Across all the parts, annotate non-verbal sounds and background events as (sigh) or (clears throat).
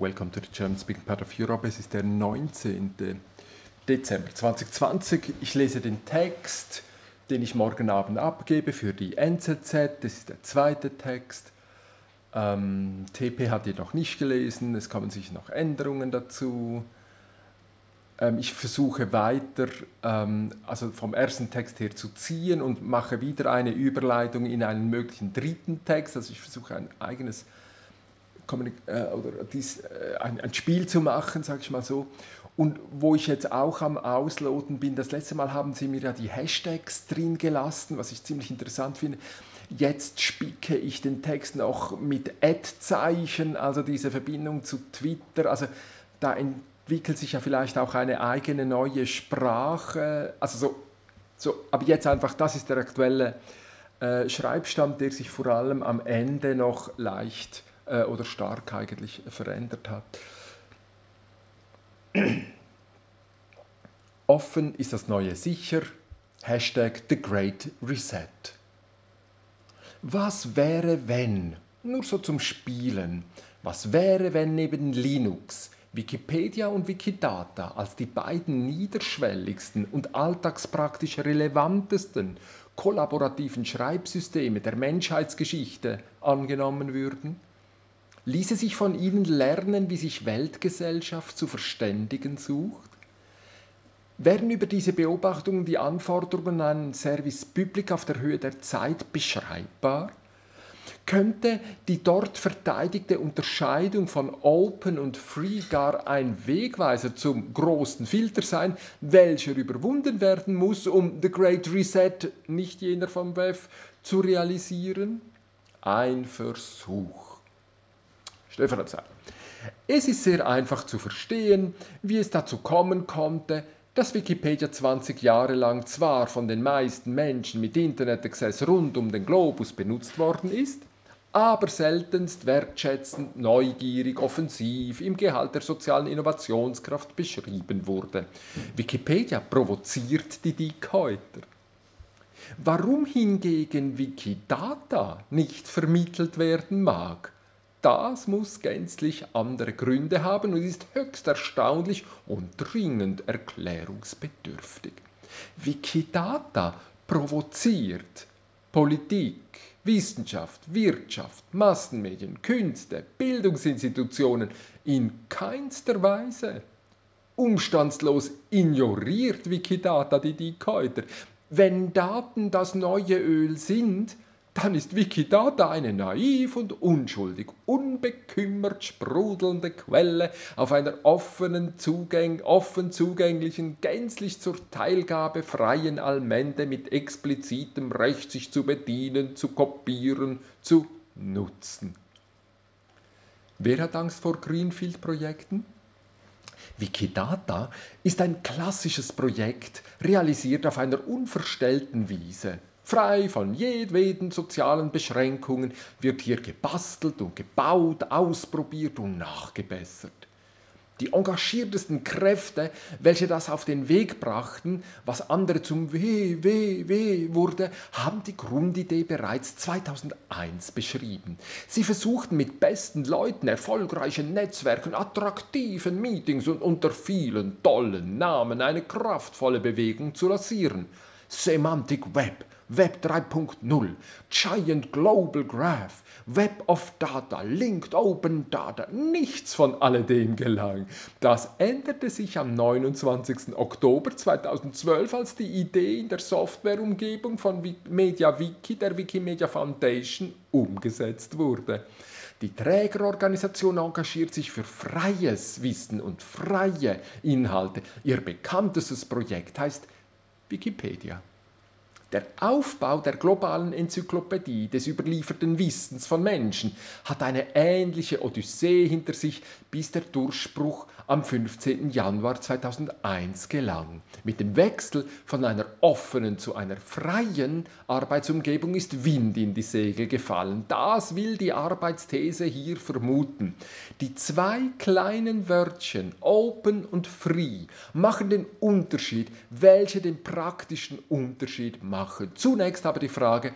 Welcome to the German Speaking Part of Europe. Es ist der 19. Dezember 2020. Ich lese den Text, den ich morgen Abend abgebe für die NZZ. Das ist der zweite Text. Ähm, TP hat ihn noch nicht gelesen. Es kommen sicher noch Änderungen dazu. Ähm, ich versuche weiter, ähm, also vom ersten Text her zu ziehen und mache wieder eine Überleitung in einen möglichen dritten Text. Also ich versuche ein eigenes oder dies, äh, ein, ein, Spiel zu machen, sage ich mal so. Und wo ich jetzt auch am Ausloten bin, das letzte Mal haben sie mir ja die Hashtags drin gelassen, was ich ziemlich interessant finde. Jetzt spicke ich den Text noch mit Ad-Zeichen, also diese Verbindung zu Twitter. Also da entwickelt sich ja vielleicht auch eine eigene neue Sprache. Also so, so aber jetzt einfach, das ist der aktuelle äh, Schreibstand, der sich vor allem am Ende noch leicht äh, oder stark eigentlich verändert hat. (clears throat) Offen ist das Neue sicher. Hashtag The Great Reset. Was wäre, wenn, nur so zum Spielen, was wäre, wenn neben Linux Wikipedia und Wikidata als die beiden niederschwelligsten und alltagspraktisch relevantesten kollaborativen Schreibsysteme der Menschheitsgeschichte angenommen würden? Ließe sich von ihnen lernen, wie sich Weltgesellschaft zu verständigen sucht? Wären über diese Beobachtungen die Anforderungen an einen Service Public auf der Höhe der Zeit beschreibbar? Könnte die dort verteidigte Unterscheidung von Open und Free gar ein Wegweiser zum großen Filter sein, welcher überwunden werden muss, um The Great Reset, nicht jener vom WEF, zu realisieren? Ein Versuch. Stephanabsal. Es ist sehr einfach zu verstehen, wie es dazu kommen konnte, dass Wikipedia 20 Jahre lang zwar von den meisten Menschen mit Internet-Access rund um den Globus benutzt worden ist, aber seltenst wertschätzend, neugierig, offensiv im Gehalt der sozialen Innovationskraft beschrieben wurde. Wikipedia provoziert die Dickhäuter. Warum hingegen Wikidata nicht vermittelt werden mag, das muss gänzlich andere Gründe haben und ist höchst erstaunlich und dringend erklärungsbedürftig. Wikidata provoziert Politik, Wissenschaft, Wirtschaft, Massenmedien, Künste, Bildungsinstitutionen in keinster Weise. Umstandslos ignoriert Wikidata die Dickhäuter. Wenn Daten das neue Öl sind, dann ist Wikidata eine naiv und unschuldig, unbekümmert sprudelnde Quelle auf einer offenen, Zugäng offen zugänglichen, gänzlich zur Teilgabe freien Allmende mit explizitem Recht, sich zu bedienen, zu kopieren, zu nutzen. Wer hat Angst vor Greenfield-Projekten? Wikidata ist ein klassisches Projekt, realisiert auf einer unverstellten Wiese. Frei von jedweden sozialen Beschränkungen wird hier gebastelt und gebaut, ausprobiert und nachgebessert. Die engagiertesten Kräfte, welche das auf den Weg brachten, was andere zum Weh, Weh, Weh wurde, haben die Grundidee bereits 2001 beschrieben. Sie versuchten mit besten Leuten, erfolgreichen Netzwerken, attraktiven Meetings und unter vielen tollen Namen eine kraftvolle Bewegung zu lancieren. Semantic Web Web 3.0, Giant Global Graph, Web of Data, Linked Open Data, nichts von alledem gelang. Das änderte sich am 29. Oktober 2012, als die Idee in der Softwareumgebung von MediaWiki, der Wikimedia Foundation, umgesetzt wurde. Die Trägerorganisation engagiert sich für freies Wissen und freie Inhalte. Ihr bekanntestes Projekt heißt Wikipedia. Der Aufbau der globalen Enzyklopädie des überlieferten Wissens von Menschen hat eine ähnliche Odyssee hinter sich, bis der Durchbruch am 15. Januar 2001 gelang. Mit dem Wechsel von einer offenen zu einer freien Arbeitsumgebung ist Wind in die Segel gefallen. Das will die Arbeitsthese hier vermuten. Die zwei kleinen Wörtchen Open und Free machen den Unterschied, welche den praktischen Unterschied macht machen. Zunächst aber die Frage,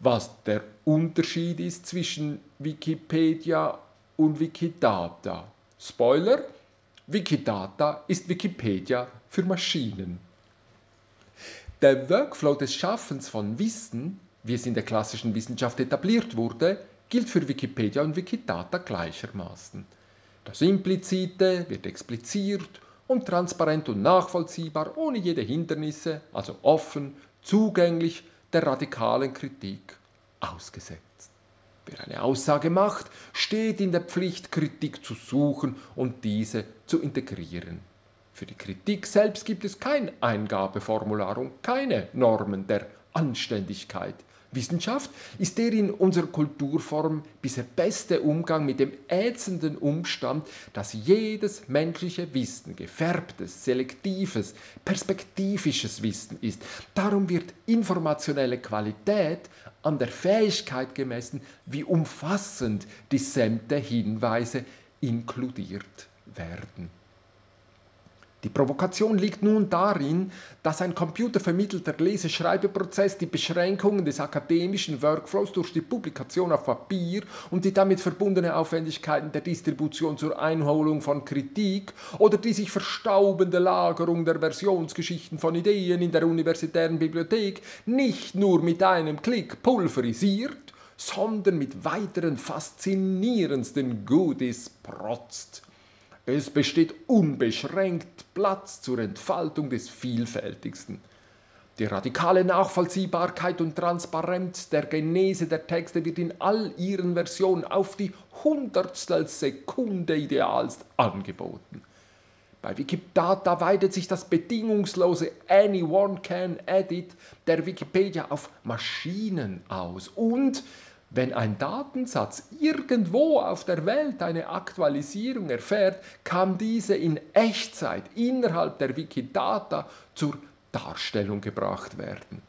was der Unterschied ist zwischen Wikipedia und Wikidata. Spoiler, Wikidata ist Wikipedia für Maschinen. Der Workflow des Schaffens von Wissen, wie es in der klassischen Wissenschaft etabliert wurde, gilt für Wikipedia und Wikidata gleichermaßen. Das Implizite wird expliziert und transparent und nachvollziehbar, ohne jede Hindernisse, also offen, zugänglich der radikalen Kritik ausgesetzt. Wer eine Aussage macht, steht in der Pflicht, Kritik zu suchen und diese zu integrieren. Für die Kritik selbst gibt es kein Eingabeformular und keine Normen der Anständigkeit. Wissenschaft ist der in unserer Kulturform bisher beste Umgang mit dem ätzenden Umstand, dass jedes menschliche Wissen gefärbtes, selektives, perspektivisches Wissen ist. Darum wird informationelle Qualität an der Fähigkeit gemessen, wie umfassend dissente Hinweise inkludiert werden. Die Provokation liegt nun darin, dass ein computervermittelter Leseschreibeprozess die Beschränkungen des akademischen Workflows durch die Publikation auf Papier und die damit verbundene Aufwendigkeiten der Distribution zur Einholung von Kritik oder die sich verstaubende Lagerung der Versionsgeschichten von Ideen in der universitären Bibliothek nicht nur mit einem Klick pulverisiert, sondern mit weiteren faszinierendsten Goodies protzt. Es besteht unbeschränkt Platz zur Entfaltung des Vielfältigsten. Die radikale Nachvollziehbarkeit und Transparenz der Genese der Texte wird in all ihren Versionen auf die Hundertstel Sekunde idealst angeboten. Bei Wikidata weitet sich das bedingungslose Anyone can edit der Wikipedia auf Maschinen aus und wenn ein Datensatz irgendwo auf der Welt eine Aktualisierung erfährt, kann diese in Echtzeit innerhalb der Wikidata zur Darstellung gebracht werden.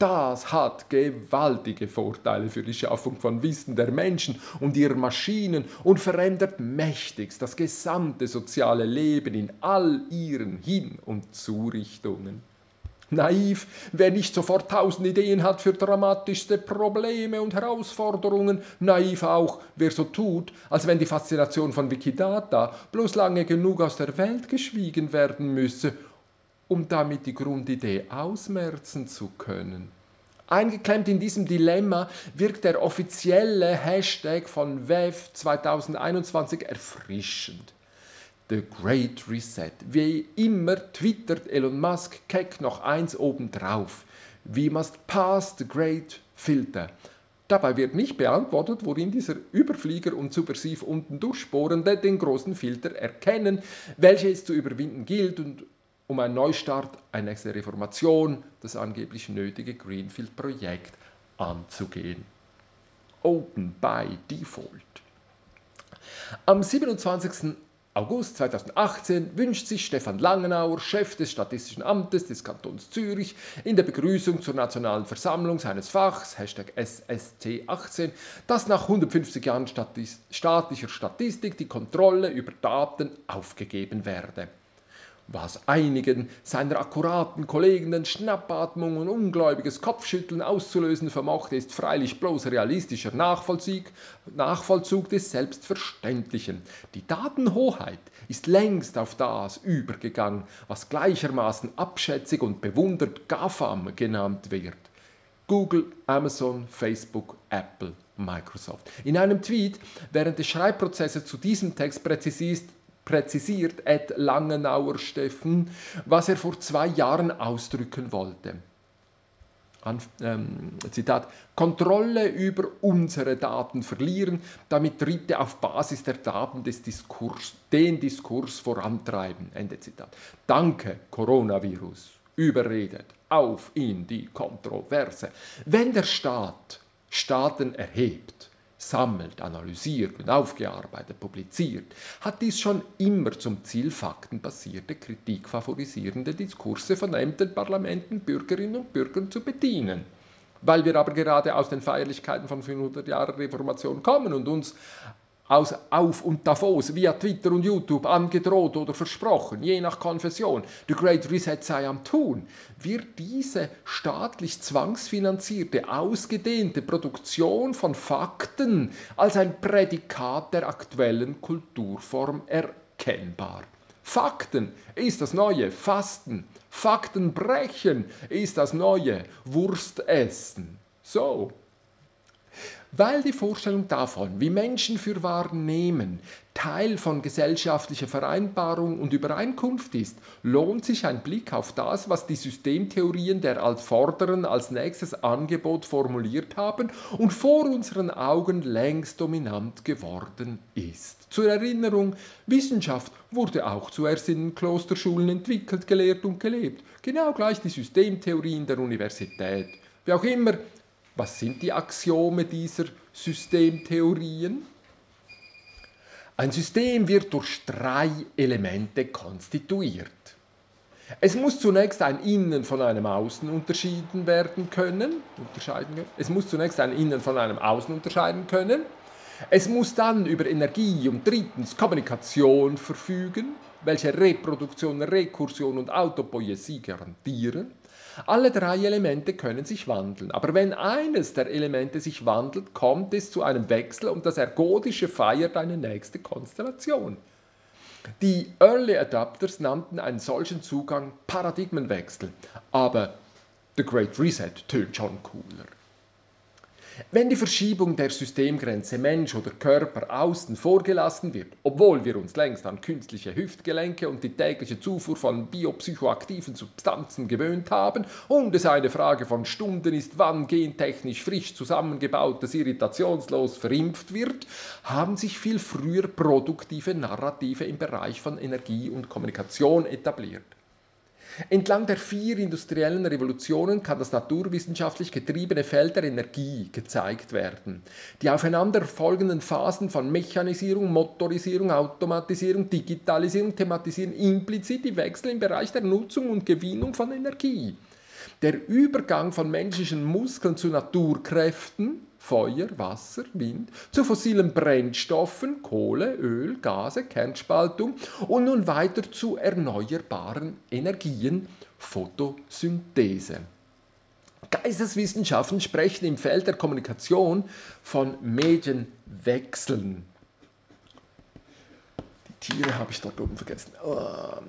Das hat gewaltige Vorteile für die Schaffung von Wissen der Menschen und ihrer Maschinen und verändert mächtigst das gesamte soziale Leben in all ihren Hin- und Zurichtungen. Naiv, wer nicht sofort tausend Ideen hat für dramatischste Probleme und Herausforderungen. Naiv auch, wer so tut, als wenn die Faszination von Wikidata bloß lange genug aus der Welt geschwiegen werden müsse, um damit die Grundidee ausmerzen zu können. Eingeklemmt in diesem Dilemma wirkt der offizielle Hashtag von WEF 2021 erfrischend. The Great Reset. Wie immer twittert Elon Musk keck noch eins obendrauf. We must pass the Great Filter. Dabei wird nicht beantwortet, worin dieser Überflieger und subversiv unten durchbohrende den großen Filter erkennen, welche es zu überwinden gilt und um einen Neustart, eine nächste Reformation, das angeblich nötige Greenfield-Projekt anzugehen. Open by Default. Am 27. August 2018 wünscht sich Stefan Langenauer, Chef des Statistischen Amtes des Kantons Zürich, in der Begrüßung zur Nationalen Versammlung seines Fachs, Hashtag SST18, dass nach 150 Jahren staatlicher Statistik die Kontrolle über Daten aufgegeben werde was einigen seiner akkuraten Kollegen den Schnappatmung und ungläubiges Kopfschütteln auszulösen vermochte, ist freilich bloß realistischer Nachvollzug, Nachvollzug des Selbstverständlichen. Die Datenhoheit ist längst auf das übergegangen, was gleichermaßen abschätzig und bewundert GAFAM genannt wird. Google, Amazon, Facebook, Apple, Microsoft. In einem Tweet während des Schreibprozesses zu diesem Text präzisiert, präzisiert Ed Langenauer Steffen, was er vor zwei Jahren ausdrücken wollte. An, ähm, Zitat, Kontrolle über unsere Daten verlieren, damit Dritte auf Basis der Daten des Diskurs, den Diskurs vorantreiben. Ende Zitat. Danke, Coronavirus. Überredet. Auf in die Kontroverse. Wenn der Staat Staaten erhebt, sammelt, analysiert und aufgearbeitet, publiziert, hat dies schon immer zum Ziel faktenbasierte, kritikfavorisierende Diskurse von Ämtern, Parlamenten, Bürgerinnen und Bürgern zu bedienen. Weil wir aber gerade aus den Feierlichkeiten von 500 Jahren Reformation kommen und uns aus Auf und Davos via Twitter und YouTube angedroht oder versprochen, je nach Konfession, der Great Reset sei am Tun, wird diese staatlich zwangsfinanzierte, ausgedehnte Produktion von Fakten als ein Prädikat der aktuellen Kulturform erkennbar. Fakten ist das neue Fasten. Fakten brechen ist das neue Wurstessen. So, weil die Vorstellung davon, wie Menschen für wahr nehmen, Teil von gesellschaftlicher Vereinbarung und Übereinkunft ist, lohnt sich ein Blick auf das, was die Systemtheorien der Altvorderen als nächstes Angebot formuliert haben und vor unseren Augen längst dominant geworden ist. Zur Erinnerung, Wissenschaft wurde auch zuerst in den Klosterschulen entwickelt, gelehrt und gelebt, genau gleich die Systemtheorien der Universität. Wie auch immer, was sind die Axiome dieser Systemtheorien? Ein System wird durch drei Elemente konstituiert. Es muss zunächst ein Innen von einem Außen unterschieden werden können. Unterscheiden, es muss zunächst ein Innen von einem Außen unterscheiden können. Es muss dann über Energie und drittens Kommunikation verfügen, welche Reproduktion, Rekursion und Autopoiesie garantieren. Alle drei Elemente können sich wandeln, aber wenn eines der Elemente sich wandelt, kommt es zu einem Wechsel und das Ergodische feiert eine nächste Konstellation. Die Early Adapters nannten einen solchen Zugang Paradigmenwechsel, aber The Great Reset tönt schon cooler. Wenn die Verschiebung der Systemgrenze Mensch oder Körper außen vorgelassen wird, obwohl wir uns längst an künstliche Hüftgelenke und die tägliche Zufuhr von biopsychoaktiven Substanzen gewöhnt haben und es eine Frage von Stunden ist, wann gentechnisch frisch zusammengebautes irritationslos verimpft wird, haben sich viel früher produktive Narrative im Bereich von Energie und Kommunikation etabliert. Entlang der vier industriellen Revolutionen kann das naturwissenschaftlich getriebene Feld der Energie gezeigt werden. Die aufeinanderfolgenden Phasen von Mechanisierung, Motorisierung, Automatisierung, Digitalisierung thematisieren implizit die Wechsel im Bereich der Nutzung und Gewinnung von Energie. Der Übergang von menschlichen Muskeln zu Naturkräften Feuer, Wasser, Wind, zu fossilen Brennstoffen, Kohle, Öl, Gase, Kernspaltung und nun weiter zu erneuerbaren Energien, Photosynthese. Geisteswissenschaften sprechen im Feld der Kommunikation von Medienwechseln. Tiere habe ich dort oben vergessen.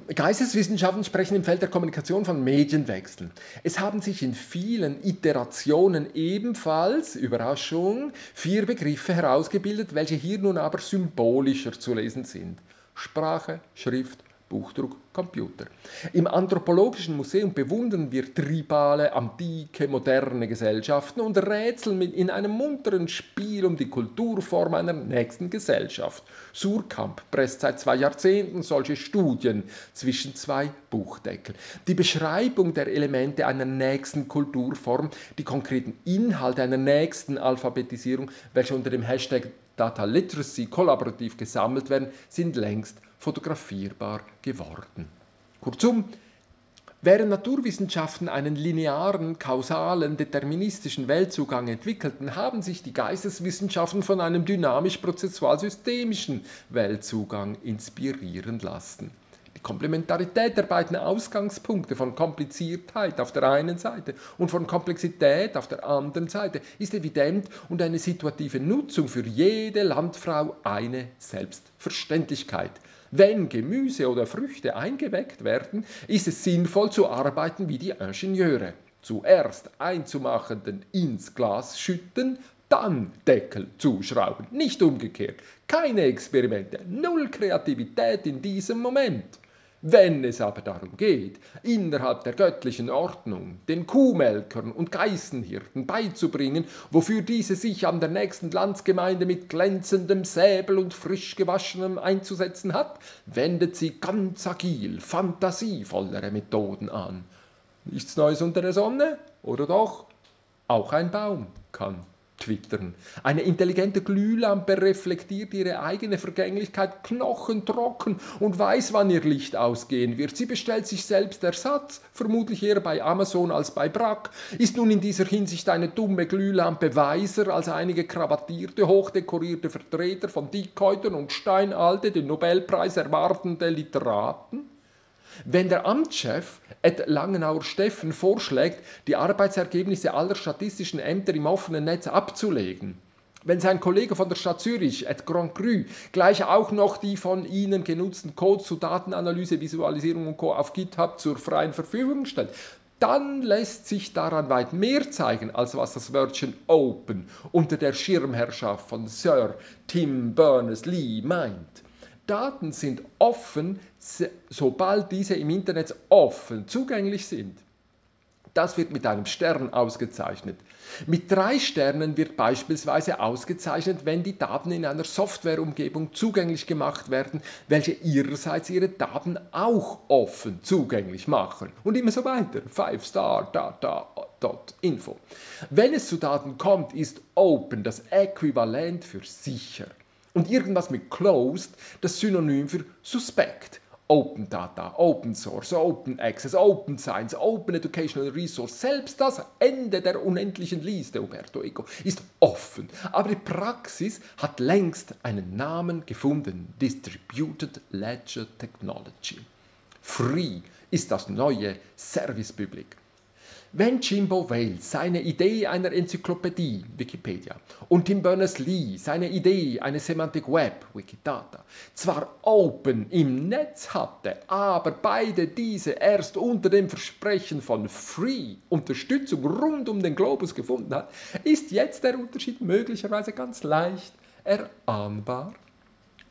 Äh, Geisteswissenschaften sprechen im Feld der Kommunikation von Medienwechseln. Es haben sich in vielen Iterationen ebenfalls, Überraschung, vier Begriffe herausgebildet, welche hier nun aber symbolischer zu lesen sind. Sprache, Schrift, Buchdruck, Computer. Im Anthropologischen Museum bewundern wir tribale, antike, moderne Gesellschaften und rätseln in einem munteren Spiel um die Kulturform einer nächsten Gesellschaft. Surkamp presst seit zwei Jahrzehnten solche Studien zwischen zwei Buchdeckel. Die Beschreibung der Elemente einer nächsten Kulturform, die konkreten Inhalte einer nächsten Alphabetisierung, welche unter dem Hashtag Data Literacy kollaborativ gesammelt werden, sind längst fotografierbar geworden. Kurzum, Während Naturwissenschaften einen linearen, kausalen, deterministischen Weltzugang entwickelten, haben sich die Geisteswissenschaften von einem dynamisch-prozessual-systemischen Weltzugang inspirieren lassen. Die Komplementarität der beiden Ausgangspunkte von Kompliziertheit auf der einen Seite und von Komplexität auf der anderen Seite ist evident und eine situative Nutzung für jede Landfrau eine Selbstverständlichkeit. Wenn Gemüse oder Früchte eingeweckt werden, ist es sinnvoll zu arbeiten wie die Ingenieure. Zuerst einzumachenden ins Glas schütten, dann Deckel zuschrauben, nicht umgekehrt. Keine Experimente, null Kreativität in diesem Moment. Wenn es aber darum geht, innerhalb der göttlichen Ordnung den Kuhmelkern und Geißenhirten beizubringen, wofür diese sich an der nächsten Landsgemeinde mit glänzendem Säbel und frisch gewaschenem einzusetzen hat, wendet sie ganz agil, fantasievollere Methoden an. Nichts Neues unter der Sonne, oder doch? Auch ein Baum kann abtwittern. Eine intelligente Glühlampe reflektiert ihre eigene Vergänglichkeit knochentrocken und weiß, wann ihr Licht ausgehen wird. Sie bestellt sich selbst Ersatz, vermutlich eher bei Amazon als bei Brack, ist nun in dieser Hinsicht eine dumme Glühlampe weiser als einige kravattierte, hochdekorierte Vertreter von Dickhäutern und Steinalte, den Nobelpreis erwartende Literaten? Wenn der Amtschef Ed Langenauer Steffen vorschlägt, die Arbeitsergebnisse aller statistischen Ämter im offenen Netz abzulegen, wenn sein Kollege von der Stadt Zürich, Ed Grand Cru, gleich auch noch die von Ihnen genutzten Codes zu Datenanalyse, Visualisierung und Co. auf GitHub zur freien Verfügung stellt, dann lässt sich daran weit mehr zeigen, als was das Wörtchen Open unter der Schirmherrschaft von Sir Tim Berners-Lee meint. Daten sind offen, sobald diese im Internet offen zugänglich sind. Das wird mit einem Stern ausgezeichnet. Mit drei Sternen wird beispielsweise ausgezeichnet, wenn die Daten in einer Softwareumgebung zugänglich gemacht werden, welche ihrerseits ihre Daten auch offen zugänglich machen. Und immer so weiter. 5-star-data.info. Wenn es zu Daten kommt, ist Open das Äquivalent für sicher. Und irgendwas mit closed das Synonym für suspekt. Open Data, Open Source, Open Access, Open Science, Open Educational Resource, selbst das Ende der unendlichen Liste, Umberto Eco, ist offen. Aber die Praxis hat längst einen Namen gefunden, Distributed Ledger Technology. Free ist das neue Service Public. Wenn Jimbo Wales seine Idee einer Enzyklopädie, Wikipedia, und Tim Berners-Lee seine Idee eines Semantic Web, Wikidata, zwar open im Netz hatte, aber beide diese erst unter dem Versprechen von Free Unterstützung rund um den Globus gefunden hat, ist jetzt der Unterschied möglicherweise ganz leicht erahnbar.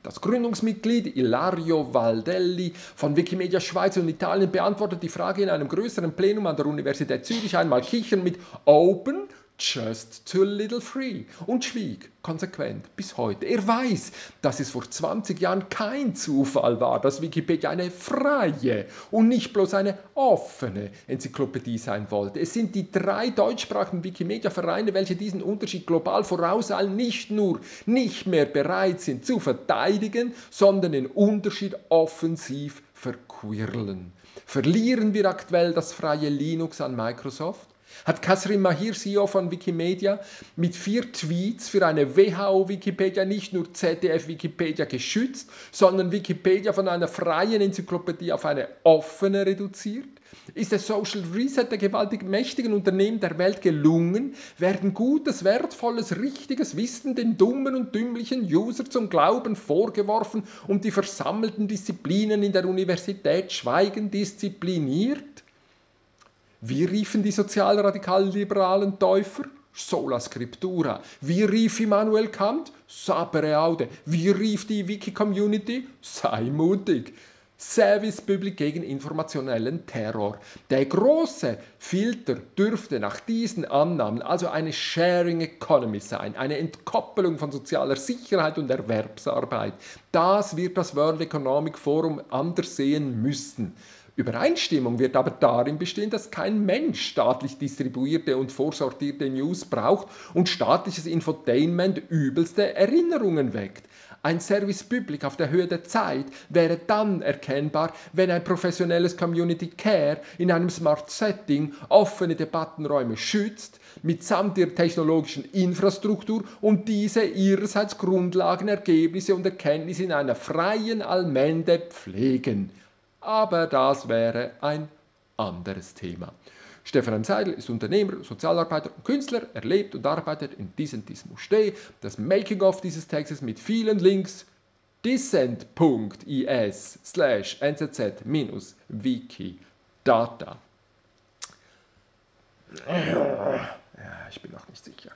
Das Gründungsmitglied Ilario Valdelli von Wikimedia Schweiz und Italien beantwortet die Frage in einem größeren Plenum an der Universität Zürich einmal kichern mit Open just too little free und schwieg konsequent bis heute. Er weiß, dass es vor 20 Jahren kein Zufall war, dass Wikipedia eine freie und nicht bloß eine offene Enzyklopädie sein wollte. Es sind die drei deutschsprachigen Wikimedia-Vereine, welche diesen Unterschied global vorauseilen, nicht nur nicht mehr bereit sind zu verteidigen, sondern den Unterschied offensiv verquirlen. Verlieren wir aktuell das freie Linux an Microsoft? Hat Kasrim Mahir, CEO von Wikimedia, mit vier Tweets für eine WHO-Wikipedia nicht nur ZDF-Wikipedia geschützt, sondern Wikipedia von einer freien Enzyklopädie auf eine offene reduziert? Ist der Social Reset der gewaltig mächtigen Unternehmen der Welt gelungen? Werden gutes, wertvolles, richtiges Wissen den dummen und dümmlichen User zum Glauben vorgeworfen und die versammelten Disziplinen in der Universität schweigen diszipliniert? Wie riefen die sozialradikalen liberalen Täufer? Sola Scriptura. Wie rief Immanuel Kant? Sapere aude. Wie rief die Wiki-Community? Sei mutig. Service Public gegen informationellen Terror. Der große Filter dürfte nach diesen Annahmen also eine Sharing Economy sein, eine Entkoppelung von sozialer Sicherheit und Erwerbsarbeit. Das wird das World Economic Forum anders sehen müssen. Übereinstimmung wird aber darin bestehen, dass kein Mensch staatlich distribuierte und vorsortierte News braucht und staatliches Infotainment übelste Erinnerungen weckt. Ein Service Public auf der Höhe der Zeit wäre dann erkennbar, wenn ein professionelles Community Care in einem Smart Setting offene Debattenräume schützt, mitsamt ihrer technologischen Infrastruktur und diese ihrerseits Grundlagen, Ergebnisse und Erkenntnisse in einer freien Allmende pflegen aber das wäre ein anderes Thema. Stefan. Seidel ist Unternehmer, Sozialarbeiter und Künstler. Er lebt und arbeitet in Dissentismus Steh. Das Making-of dieses Textes mit vielen Links dissent.is slash nzz-wikidata. Ich bin noch nicht sicher.